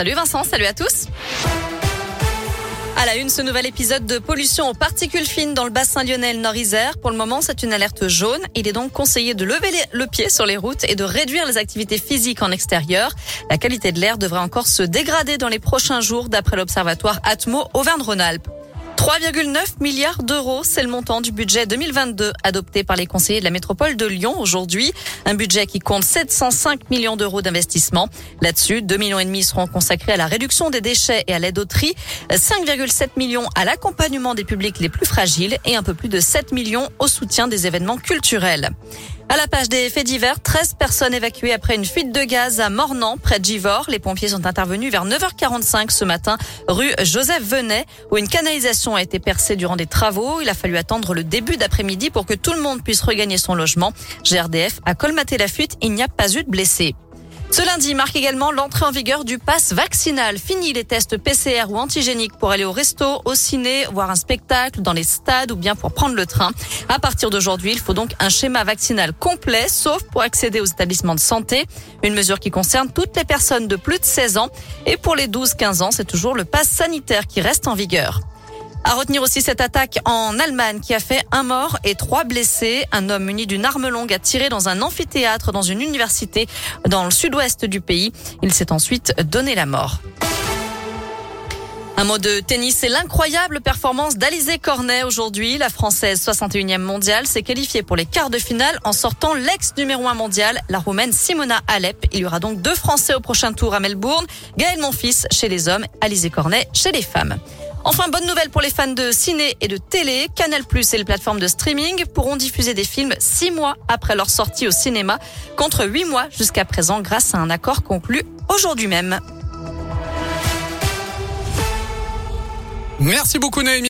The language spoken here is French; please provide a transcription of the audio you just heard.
Salut Vincent, salut à tous. À la une, ce nouvel épisode de pollution aux particules fines dans le bassin lyonnais Nord-Isère. Pour le moment, c'est une alerte jaune. Il est donc conseillé de lever le pied sur les routes et de réduire les activités physiques en extérieur. La qualité de l'air devrait encore se dégrader dans les prochains jours, d'après l'observatoire Atmo Auvergne-Rhône-Alpes. 3,9 milliards d'euros, c'est le montant du budget 2022 adopté par les conseillers de la métropole de Lyon aujourd'hui. Un budget qui compte 705 millions d'euros d'investissement. Là-dessus, 2 millions et demi seront consacrés à la réduction des déchets et à l'aide au tri, 5,7 millions à l'accompagnement des publics les plus fragiles et un peu plus de 7 millions au soutien des événements culturels. À la page des faits divers, 13 personnes évacuées après une fuite de gaz à Mornan, près de Givors. Les pompiers sont intervenus vers 9h45 ce matin, rue Joseph Venet, où une canalisation a été percée durant des travaux. Il a fallu attendre le début d'après-midi pour que tout le monde puisse regagner son logement. GRDF a colmaté la fuite. Il n'y a pas eu de blessés. Ce lundi marque également l'entrée en vigueur du pass vaccinal. Fini les tests PCR ou antigéniques pour aller au resto, au ciné, voir un spectacle, dans les stades ou bien pour prendre le train. À partir d'aujourd'hui, il faut donc un schéma vaccinal complet, sauf pour accéder aux établissements de santé. Une mesure qui concerne toutes les personnes de plus de 16 ans. Et pour les 12-15 ans, c'est toujours le pass sanitaire qui reste en vigueur. À retenir aussi cette attaque en Allemagne qui a fait un mort et trois blessés. Un homme muni d'une arme longue a tiré dans un amphithéâtre dans une université dans le sud-ouest du pays. Il s'est ensuite donné la mort. Un mot de tennis, c'est l'incroyable performance d'Alizé Cornet aujourd'hui. La Française 61e mondiale s'est qualifiée pour les quarts de finale en sortant l'ex numéro 1 mondial, la Roumaine Simona Alep. Il y aura donc deux Français au prochain tour à Melbourne. Gaël Monfils chez les hommes, Alizé Cornet chez les femmes. Enfin, bonne nouvelle pour les fans de ciné et de télé. Canal Plus et les plateformes de streaming pourront diffuser des films six mois après leur sortie au cinéma, contre huit mois jusqu'à présent grâce à un accord conclu aujourd'hui même. Merci beaucoup Noémie.